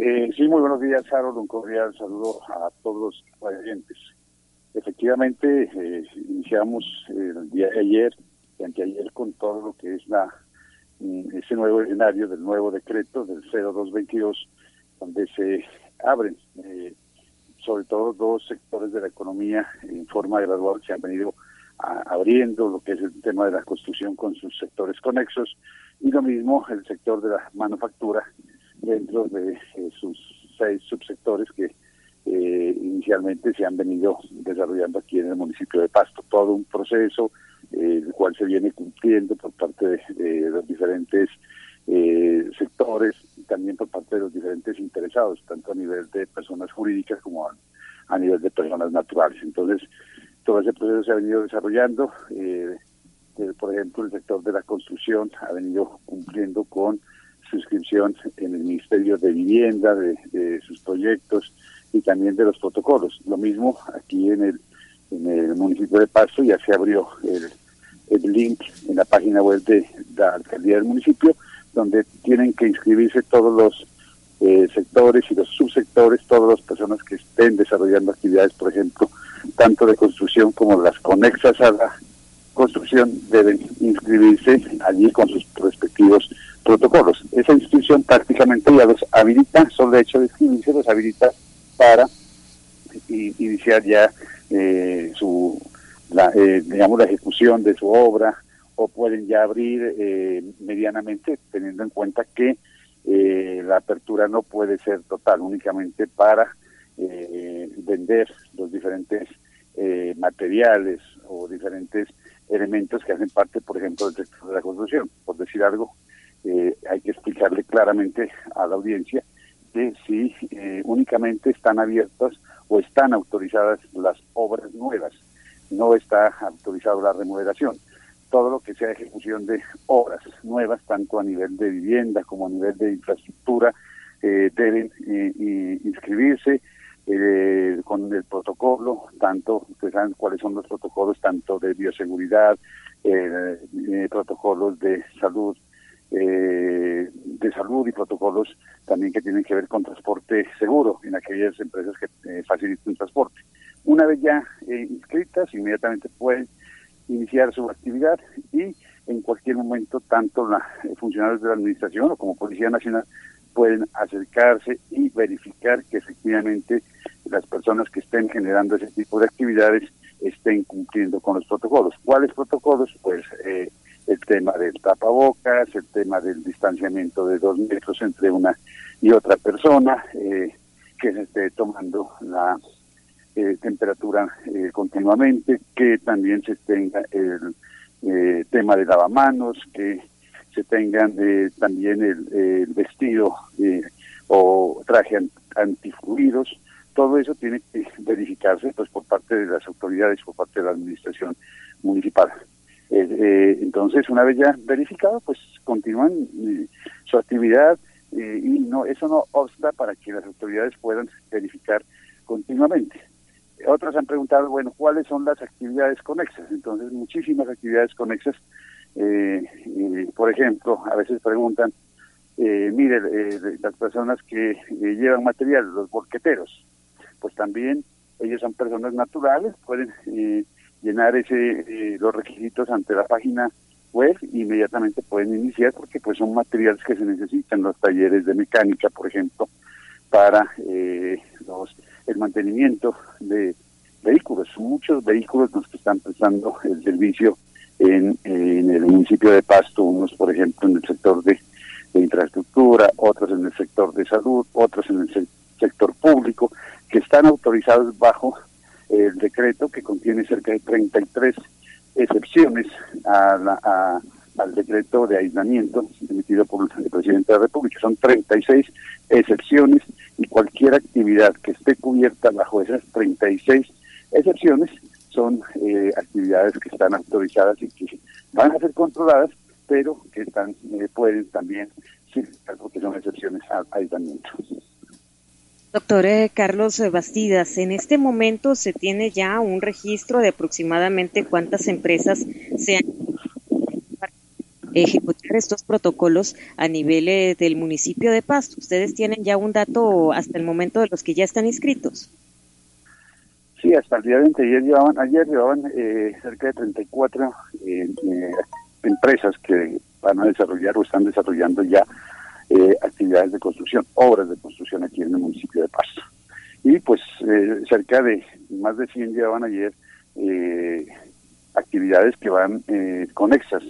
Eh, sí, muy buenos días, Harold. Un cordial saludo a todos los oyentes. Efectivamente, eh, iniciamos el día de ayer anteayer con todo lo que es la mm, ese nuevo escenario del nuevo decreto del 0222, donde se abren eh, sobre todo dos sectores de la economía en forma gradual, se han venido abriendo lo que es el tema de la construcción con sus sectores conexos y lo mismo el sector de la manufactura dentro de eh, sus seis subsectores que eh, inicialmente se han venido desarrollando aquí en el municipio de Pasto. Todo un proceso eh, el cual se viene cumpliendo por parte de, los diferentes sectores y también por parte de los diferentes interesados, tanto a nivel de personas jurídicas como a, nivel de personas naturales. Entonces, todo ese proceso se ha venido desarrollando. por ejemplo, el sector de la construcción ha venido cumpliendo con suscripción en el Ministerio de Vivienda, de, sus proyectos y también de los protocolos. Lo mismo aquí en el, en el municipio de Pasto ya se abrió el, el link en la página web de la alcaldía del municipio, donde tienen que inscribirse todos los eh, sectores y los subsectores, todas las personas que estén desarrollando actividades, por ejemplo, tanto de construcción como las conexas a la construcción, deben inscribirse allí con sus respectivos protocolos. Esa institución prácticamente ya los habilita, solo de hecho de inscribirse los habilita para iniciar ya eh, su, la, eh, digamos, la ejecución de su obra o pueden ya abrir eh, medianamente teniendo en cuenta que la apertura no puede ser total, únicamente para vender los diferentes materiales o diferentes elementos que hacen parte, por ejemplo, del sector de la construcción. Por decir algo, eh, hay que explicarle claramente a la audiencia que si eh, únicamente están abiertas o están autorizadas las obras nuevas, no está autorizada la remodelación. Todo lo que sea ejecución de obras nuevas, tanto a nivel de vivienda como a nivel de infraestructura, eh, deben inscribirse con el protocolo, tanto, ustedes saben cuáles son los protocolos, tanto de bioseguridad, protocolos de salud eh, de salud y protocolos también que tienen que ver con transporte seguro en aquellas empresas que eh, facilitan transporte. Una vez ya eh, inscritas, inmediatamente pueden iniciar su actividad y en cualquier momento tanto los eh, funcionarios de la administración o como Policía Nacional pueden acercarse y verificar que efectivamente las personas que estén generando ese tipo de actividades estén cumpliendo con los protocolos. ¿Cuáles protocolos? Pues eh, el tema del tapabocas, el tema del distanciamiento de dos metros entre una y otra persona, eh, que se esté tomando la eh, temperatura eh, continuamente, que también se tenga el tema de lavamanos, que se tengan también el, vestido o traje antifluidos, todo eso tiene que verificarse pues por parte de las autoridades, por parte de la administración municipal. Eh, eh, entonces, una vez ya verificado, pues continúan eh, su actividad y no eso no obsta para que las autoridades puedan verificar continuamente. Otras han preguntado, bueno, ¿cuáles son las actividades conexas? Entonces, muchísimas actividades conexas. Por ejemplo, a veces preguntan, mire, las personas que llevan material, los borqueteros, pues también ellos son personas naturales, pueden llenar ese eh, los requisitos ante la página web inmediatamente pueden iniciar porque pues son materiales que se necesitan los talleres de mecánica por ejemplo para eh, los el mantenimiento de vehículos. Muchos vehículos los que están prestando el servicio en, el municipio de Pasto unos por ejemplo en el sector de, infraestructura otros en el sector de salud otros en el sector público que están autorizados bajo el decreto que contiene cerca de 33 excepciones a al decreto de aislamiento emitido por el presidente de la República. Son 36 excepciones y cualquier actividad que esté cubierta bajo esas 36 excepciones son eh, actividades que están autorizadas y que van a ser controladas, pero que están eh, pueden también ser porque son excepciones al aislamiento. Doctor eh, Carlos Bastidas, en este momento se tiene ya un registro de aproximadamente cuántas empresas se han ejecutar estos protocolos a nivel eh, del municipio de Pasto. ¿Ustedes tienen ya un dato hasta el momento de los que ya están inscritos? Sí, hasta el día de ayer llevaban, ayer llevaban eh, cerca de 34 eh, empresas que van a desarrollar o están desarrollando ya actividades de construcción, obras de construcción aquí en el municipio de Pasto. Y pues cerca de más de 100 llevaban ayer actividades que van conexas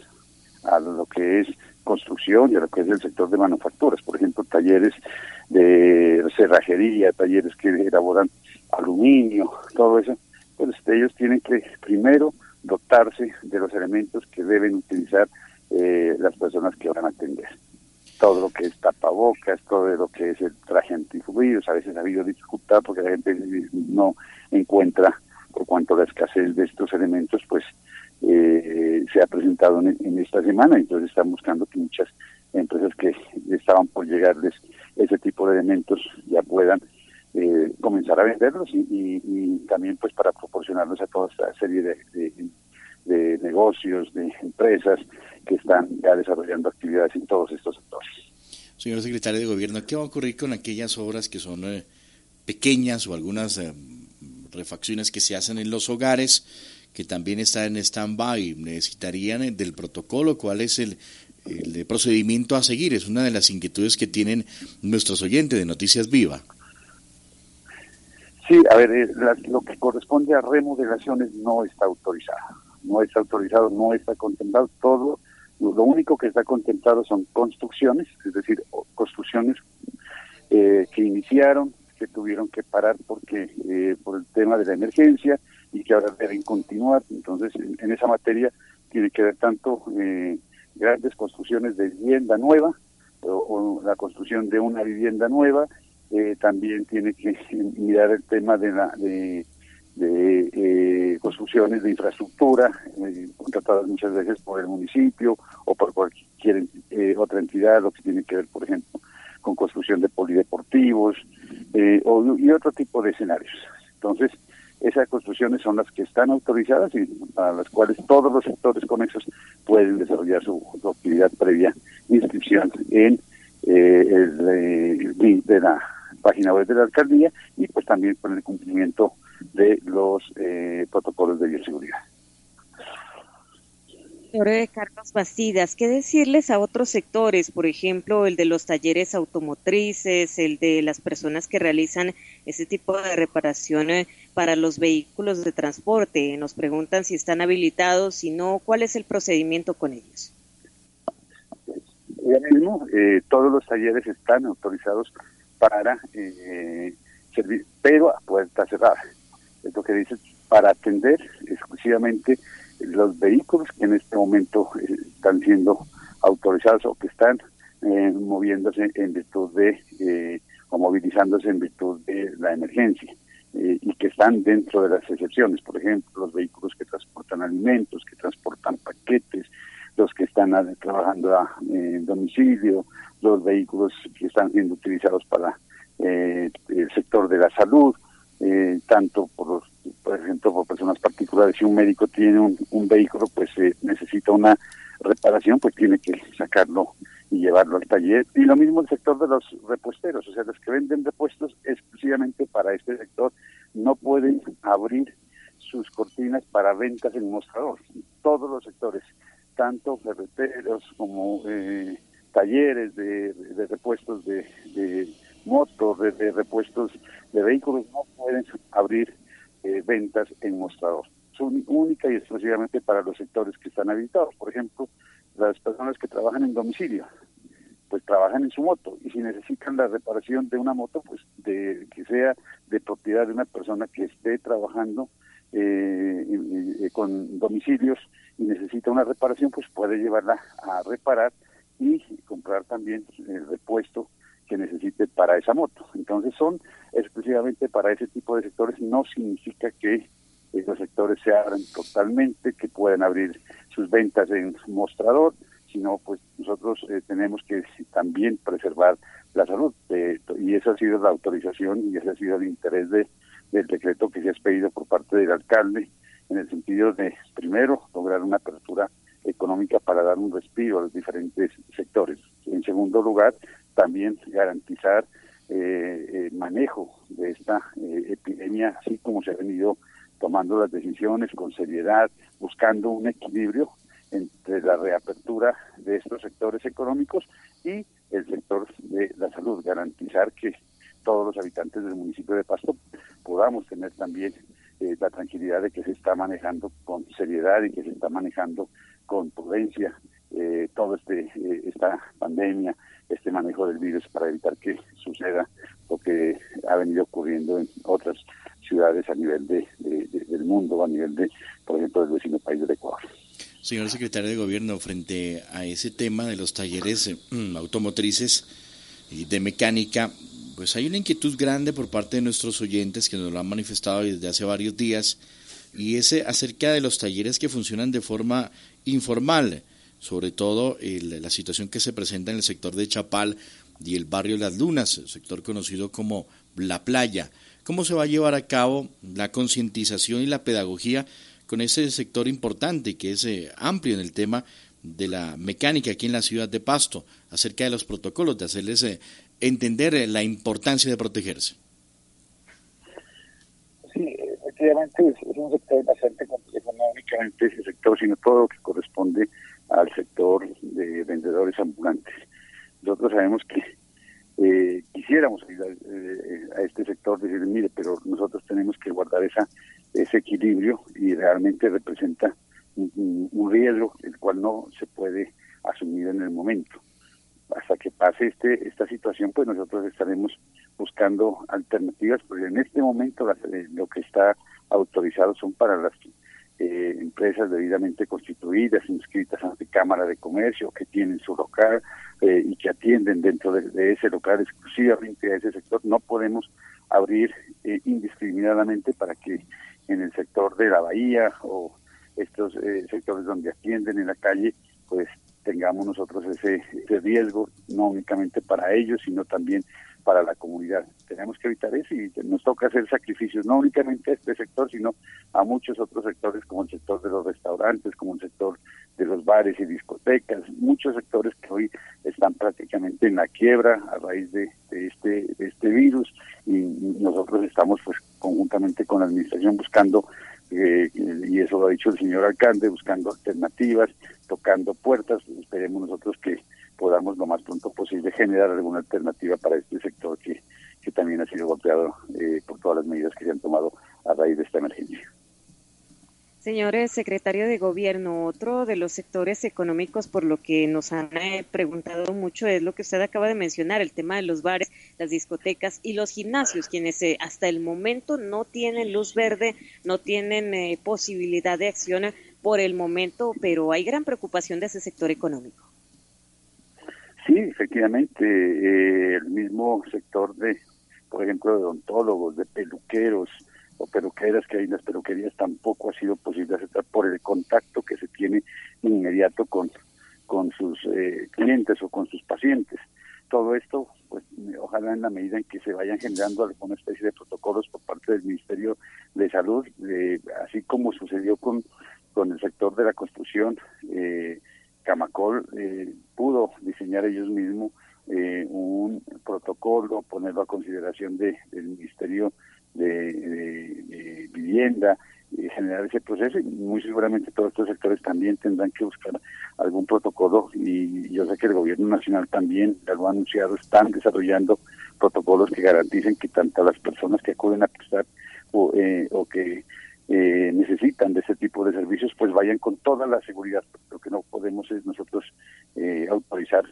a lo que es construcción y a lo que es el sector de manufacturas, por ejemplo, talleres de cerrajería, talleres que elaboran aluminio, todo eso, pues ellos tienen que primero dotarse de los elementos que deben utilizar eh, las personas que van a atender. Todo lo que es tapabocas, todo lo que es el traje antifluidos, a veces ha habido dificultad porque la gente no encuentra, por cuanto a la escasez de estos elementos, pues eh, se ha presentado en, esta semana, entonces están buscando que muchas empresas que estaban por llegarles ese tipo de elementos ya puedan eh, comenzar a venderlos y, también pues para proporcionarlos a toda esta serie de, de, negocios, de empresas que están ya desarrollando actividades en todos estos sectores. Señor secretario de Gobierno, ¿qué va a ocurrir con aquellas obras que son eh, pequeñas o algunas refacciones que se hacen en los hogares? que también está en stand-by. Necesitarían eh, del protocolo, cuál es el, el procedimiento a seguir. Es una de las inquietudes que tienen nuestros oyentes de Noticias Viva. Sí, a ver, eh, lo que corresponde a remodelaciones no está autorizado. No está autorizado, no está contemplado. Todo, lo único que está contemplado son construcciones, es decir, construcciones eh, que iniciaron, que tuvieron que parar porque por el tema de la emergencia, y que ahora deben continuar. Entonces, en, esa materia tiene que ver tanto eh, grandes construcciones de vivienda nueva o, la construcción de una vivienda nueva, eh, también tiene que mirar el tema de la de, eh, construcciones de infraestructura contratadas muchas veces por el municipio o por cualquier otra entidad, lo que tiene que ver, por ejemplo, con construcción de polideportivos o, y otro tipo de escenarios. Entonces, esas construcciones son las que están autorizadas y para las cuales todos los sectores conexos pueden desarrollar su, actividad previa inscripción en eh, el, link de la página web de la alcaldía y pues también con el cumplimiento de los eh, protocolos de bioseguridad. Carlos Bastidas, ¿qué decirles a otros sectores, por ejemplo, el de los talleres automotrices, el de las personas que realizan ese tipo de reparaciones para los vehículos de transporte? Nos preguntan si están habilitados, si no, ¿cuál es el procedimiento con ellos? Ya mismo, eh, todos los talleres están autorizados para eh, servir, pero a puerta cerrada. Es lo que dice, para atender exclusivamente los vehículos que en este momento eh, están siendo autorizados o que están eh, moviéndose en virtud de eh, o movilizándose en virtud de la emergencia y que están dentro de las excepciones, por ejemplo, los vehículos que transportan alimentos, que transportan paquetes, los que están trabajando a, en domicilio, los vehículos que están siendo utilizados para el sector de la salud, tanto por por ejemplo, por personas particulares, si un médico tiene un, vehículo, pues eh, necesita una reparación, pues tiene que sacarlo y llevarlo al taller. Y lo mismo el sector de los repuesteros, o sea, los que venden repuestos exclusivamente para este sector no pueden abrir sus cortinas para ventas en mostrador. Todos los sectores, tanto ferreteros como eh, talleres de, repuestos de, de motos, de repuestos de vehículos, no pueden abrir eh, ventas en mostrador. Son única y exclusivamente para los sectores que están habilitados. Por ejemplo, las personas que trabajan en domicilio, pues trabajan en su moto y si necesitan la reparación de una moto, pues de que sea de propiedad de una persona que esté trabajando eh, eh, con domicilios y necesita una reparación, pues puede llevarla a reparar y comprar también el repuesto que necesite para esa moto. Entonces son exclusivamente para ese tipo de sectores, no significa que los sectores se abran totalmente, que puedan abrir sus ventas en mostrador, sino pues nosotros eh, tenemos que también preservar la salud y esa ha sido la autorización y ese ha sido el interés de, del decreto que se ha expedido por parte del alcalde en el sentido de primero lograr una apertura económica para dar un respiro a los diferentes sectores. En segundo lugar, también garantizar eh, el manejo de esta eh, epidemia, así como se ha venido tomando las decisiones con seriedad, buscando un equilibrio entre la reapertura de estos sectores económicos y el sector de la salud, garantizar que todos los habitantes del municipio de Pasto podamos tener también eh, la tranquilidad de que se está manejando con seriedad y que se está manejando con prudencia eh, todo este eh, esta pandemia, este manejo del virus para evitar que suceda lo que ha venido ocurriendo en otras ciudades a nivel de, del mundo, a nivel de, por ejemplo, del vecino país del Ecuador. Señor secretario de Gobierno, frente a ese tema de los talleres mm, automotrices y de mecánica, pues hay una inquietud grande por parte de nuestros oyentes que nos lo han manifestado desde hace varios días y es acerca de los talleres que funcionan de forma informal, sobre todo la situación que se presenta en el sector de Chapal y el barrio Las Lunas, sector conocido como La Playa. ¿Cómo se va a llevar a cabo la concientización y la pedagogía con ese sector importante que es eh, amplio en el tema de la mecánica aquí en la ciudad de Pasto, acerca de los protocolos, de hacerles eh, entender eh, la importancia de protegerse. Sí, efectivamente es, un sector bastante complejo, no únicamente ese sector, sino todo lo que corresponde al sector de vendedores ambulantes. Nosotros sabemos que eh, quisiéramos ayudar a este sector, decir, mire, pero nosotros tenemos que guardar esa ese equilibrio y realmente representa un, riesgo el cual no se puede asumir en el momento. Hasta que pase este esta situación, pues nosotros estaremos buscando alternativas, porque en este momento eh, lo que está autorizado son para las eh, empresas debidamente constituidas, inscritas ante Cámara de Comercio, que tienen su local eh, y que atienden dentro de, ese local exclusivamente a ese sector. No podemos abrir indiscriminadamente para que en el sector de la bahía o estos eh, sectores donde atienden en la calle, pues tengamos nosotros ese, riesgo, no únicamente para ellos, sino también para la comunidad. Tenemos que evitar eso y nos toca hacer sacrificios, no únicamente a este sector, sino a muchos otros sectores, como el sector de los restaurantes, como el sector de los bares y discotecas, muchos sectores que hoy están prácticamente en la quiebra a raíz de, este, de este virus y nosotros estamos pues conjuntamente con la administración buscando eh, y eso lo ha dicho el señor alcalde, buscando alternativas, tocando puertas. Esperemos nosotros que podamos lo más pronto posible generar alguna alternativa para este sector que, que también ha sido golpeado eh, por todas las medidas que se han tomado a raíz de esta emergencia. Señores secretario de Gobierno, otro de los sectores económicos por lo que nos han eh, preguntado mucho es lo que usted acaba de mencionar, el tema de los bares, las discotecas y los gimnasios, quienes eh, hasta el momento no tienen luz verde, no tienen eh, posibilidad de acción por el momento, pero hay gran preocupación de ese sector económico. Sí, efectivamente, el mismo sector de, por ejemplo, de odontólogos, de peluqueros, o peluqueras que hay en las peluquerías tampoco ha sido posible aceptar por el contacto que se tiene inmediato con, con sus eh, clientes o con sus pacientes. Todo esto, pues ojalá en la medida en que se vayan generando alguna especie de protocolos por parte del Ministerio de Salud, eh, así como sucedió con, con el sector de la construcción, eh, Camacol eh, pudo diseñar ellos mismos un protocolo, ponerlo a consideración de, del Ministerio de, vivienda, y generar ese proceso y muy seguramente todos estos sectores también tendrán que buscar algún protocolo y yo sé que el gobierno nacional también ya lo ha anunciado, están desarrollando protocolos que garanticen que tanto las personas que acuden a prestar o, eh, o que eh, necesitan de ese tipo de servicios pues vayan con toda la seguridad. Lo que no podemos es nosotros eh, autorizar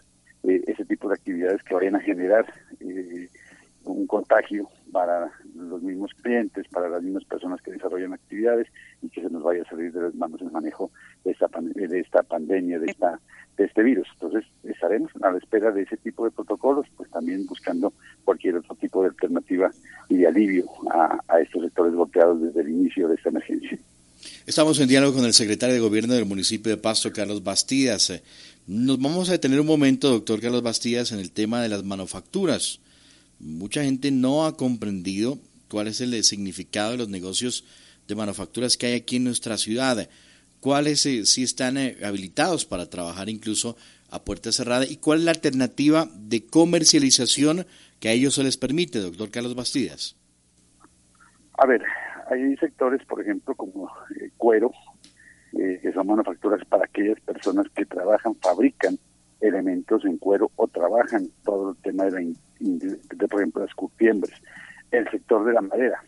ese tipo de actividades que vayan a generar un contagio para los mismos clientes, para las mismas personas que desarrollan actividades y que se nos vaya a salir de las manos el manejo de esta, de esta pandemia, de, esta, de este virus. Entonces estaremos a la espera de ese tipo de protocolos, pues también buscando cualquier otro tipo de alternativa y de alivio a, a estos sectores golpeados desde el inicio de esta emergencia. Estamos en diálogo con el secretario de Gobierno del municipio de Pasto, Carlos Bastidas. Nos vamos a detener un momento, doctor Carlos Bastidas, en el tema de las manufacturas. Mucha gente no ha comprendido cuál es el significado de los negocios de manufacturas que hay aquí en nuestra ciudad. ¿Cuáles eh, sí están eh, habilitados para trabajar incluso a puerta cerrada? ¿Y cuál es la alternativa de comercialización que a ellos se les permite, doctor Carlos Bastidas? A ver, hay sectores, por ejemplo, como eh, cuero, que son manufacturas para aquellas personas que trabajan, fabrican elementos en cuero o trabajan todo el tema de, la, de por ejemplo, las curtiembres, el sector de la madera,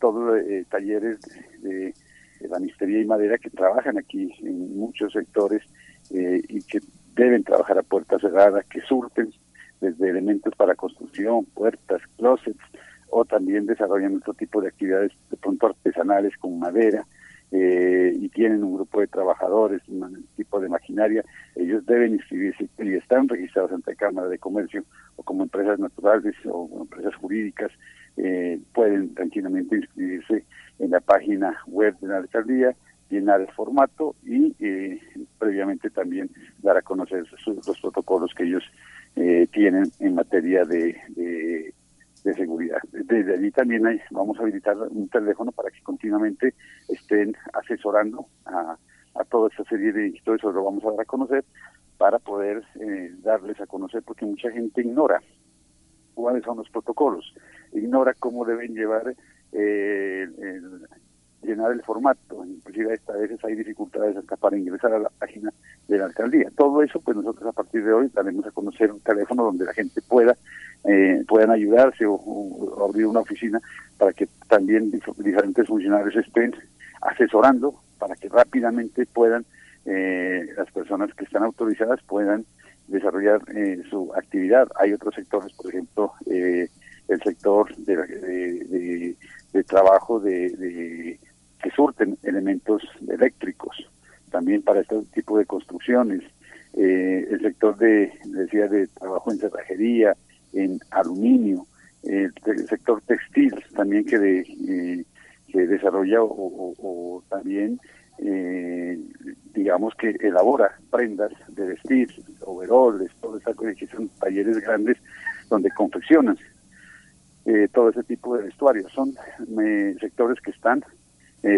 todos eh, talleres de, de, banistería y madera que trabajan aquí en muchos sectores eh, y que deben trabajar a puerta cerrada, que surten desde elementos para construcción, puertas, closets, o también desarrollan otro tipo de actividades de pronto artesanales con madera, eh, y tienen un grupo de trabajadores, un tipo de maquinaria, ellos deben inscribirse y están registrados ante Cámara de Comercio o como empresas naturales o empresas jurídicas, eh, pueden tranquilamente inscribirse en la página web de la alcaldía, llenar el formato y eh, previamente también dar a conocer los protocolos que ellos eh, tienen en materia de, de. Desde allí también hay, vamos a habilitar un teléfono para que continuamente estén asesorando a, toda esta serie de todo eso lo vamos a dar a conocer para poder eh, darles a conocer porque mucha gente ignora cuáles son los protocolos, ignora cómo deben llevar eh, el, llenar el formato, inclusive a veces hay dificultades hasta para ingresar a la página de la alcaldía. Todo eso, pues nosotros a partir de hoy daremos a conocer un teléfono donde la gente pueda eh, puedan ayudarse o, abrir una oficina para que también diferentes funcionarios estén asesorando para que rápidamente puedan eh, las personas que están autorizadas puedan desarrollar eh, su actividad. Hay otros sectores, por ejemplo, eh, el sector de, de, de, trabajo de, que surten elementos eléctricos, también para este tipo de construcciones. el sector de, decía, de trabajo en cerrajería, en aluminio, el, sector textil también que, de, eh, que desarrolla o, también eh, digamos que elabora prendas de vestir, overoles, todo eso que son talleres grandes donde confeccionan eh, todo ese tipo de vestuarios. Son sectores que están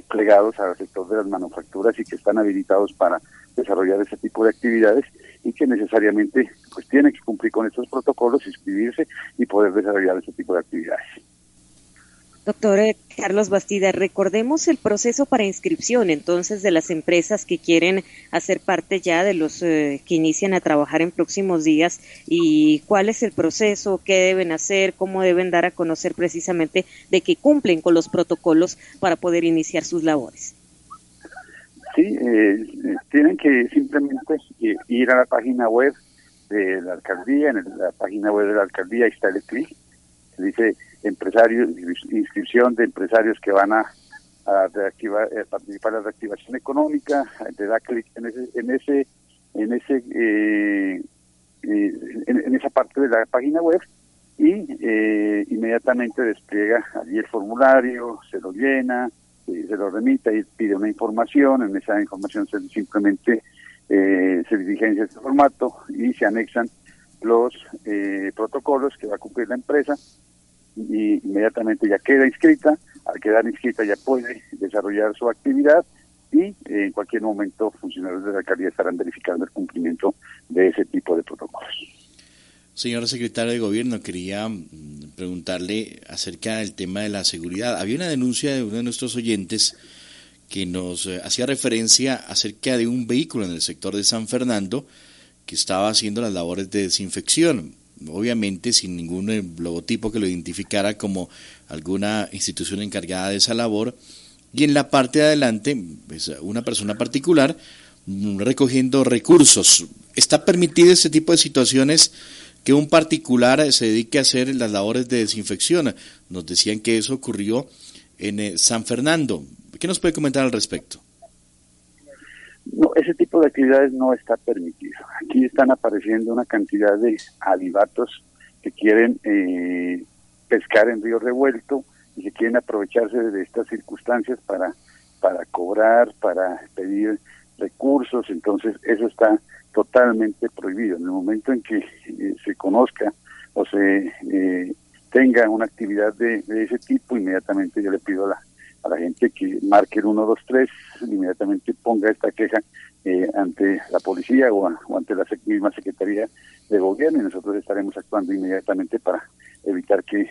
plegados al sector de las manufacturas y que están habilitados para desarrollar ese tipo de actividades y que necesariamente pues tiene que cumplir con estos protocolos, inscribirse y poder desarrollar ese tipo de actividades. Doctor eh, Carlos Bastida, recordemos el proceso para inscripción entonces de las empresas que quieren hacer parte ya de los eh, que inician a trabajar en próximos días y cuál es el proceso, qué deben hacer, cómo deben dar a conocer precisamente de que cumplen con los protocolos para poder iniciar sus labores. Sí, eh, tienen que simplemente ir a la página web de la alcaldía, en la página web de la alcaldía está el clic, dice empresarios, inscripción de empresarios que van a, reactivar, eh, participar en la reactivación económica, te da clic en ese, en ese, en ese, eh, en, esa parte de la página web y inmediatamente despliega allí el formulario, se lo llena, se lo remite y pide una información, en esa información se simplemente eh, se diligencia este formato y se anexan los eh, protocolos que va a cumplir la empresa y inmediatamente ya queda inscrita, al quedar inscrita ya puede desarrollar su actividad y eh, en cualquier momento funcionarios de la alcaldía estarán verificando el cumplimiento de ese tipo de protocolos. Señora secretaria de Gobierno, quería mm, preguntarle acerca del tema de la seguridad. Había una denuncia de uno de nuestros oyentes que nos eh, hacía referencia acerca de un vehículo en el sector de San Fernando que estaba haciendo las labores de desinfección, obviamente sin ningún eh, logotipo que lo identificara como alguna institución encargada de esa labor, y en la parte de adelante pues, una persona particular mm, recogiendo recursos. ¿Está permitido este tipo de situaciones que un particular se dedique a hacer las labores de desinfección. Nos decían que eso ocurrió en eh, San Fernando. ¿Qué nos puede comentar al respecto? No, ese tipo de actividades no está permitido. Aquí están apareciendo una cantidad de avivatos que quieren eh, pescar en río revuelto y que quieren aprovecharse de estas circunstancias para, para cobrar, para pedir recursos. Entonces, eso está totalmente prohibido. En el momento en que eh, se conozca o se eh, tenga una actividad de, ese tipo, inmediatamente yo le pido a la, a la gente que marque el 123, inmediatamente ponga esta queja eh, ante la policía o, ante la misma Secretaría de Gobierno y nosotros estaremos actuando inmediatamente para evitar que,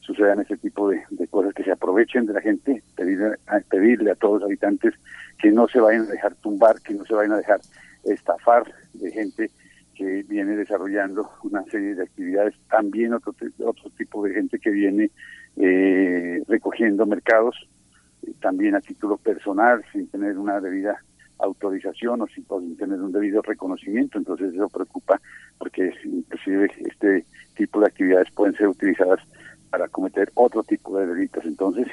sucedan ese tipo de, cosas que se aprovechen de la gente, pedirle a, pedirle a todos los habitantes que no se vayan a dejar tumbar, que no se vayan a dejar estafar de gente que viene desarrollando una serie de actividades, también otro, otro tipo de gente que viene eh, recogiendo mercados, eh, también a título personal, sin tener una debida autorización o sin, tener un debido reconocimiento, entonces eso preocupa porque inclusive este tipo de actividades pueden ser utilizadas para cometer otro tipo de delitos. Entonces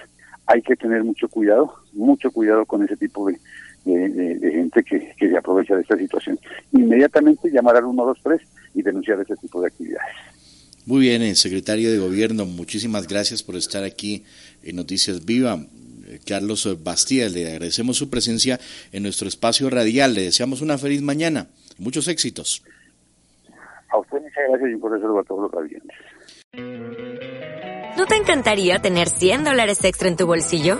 hay que tener mucho cuidado, mucho cuidado con ese tipo de, gente que, que, se aprovecha de esta situación. Inmediatamente llamar al 123 y denunciar ese tipo de actividades. Muy bien, eh, secretario de Gobierno, muchísimas gracias por estar aquí en Noticias Viva. Carlos Bastía, le agradecemos su presencia en nuestro espacio radial. Le deseamos una feliz mañana. Muchos éxitos. A usted muchas gracias y por eso a todos los radiantes. ¿No te encantaría tener 100 dólares extra en tu bolsillo?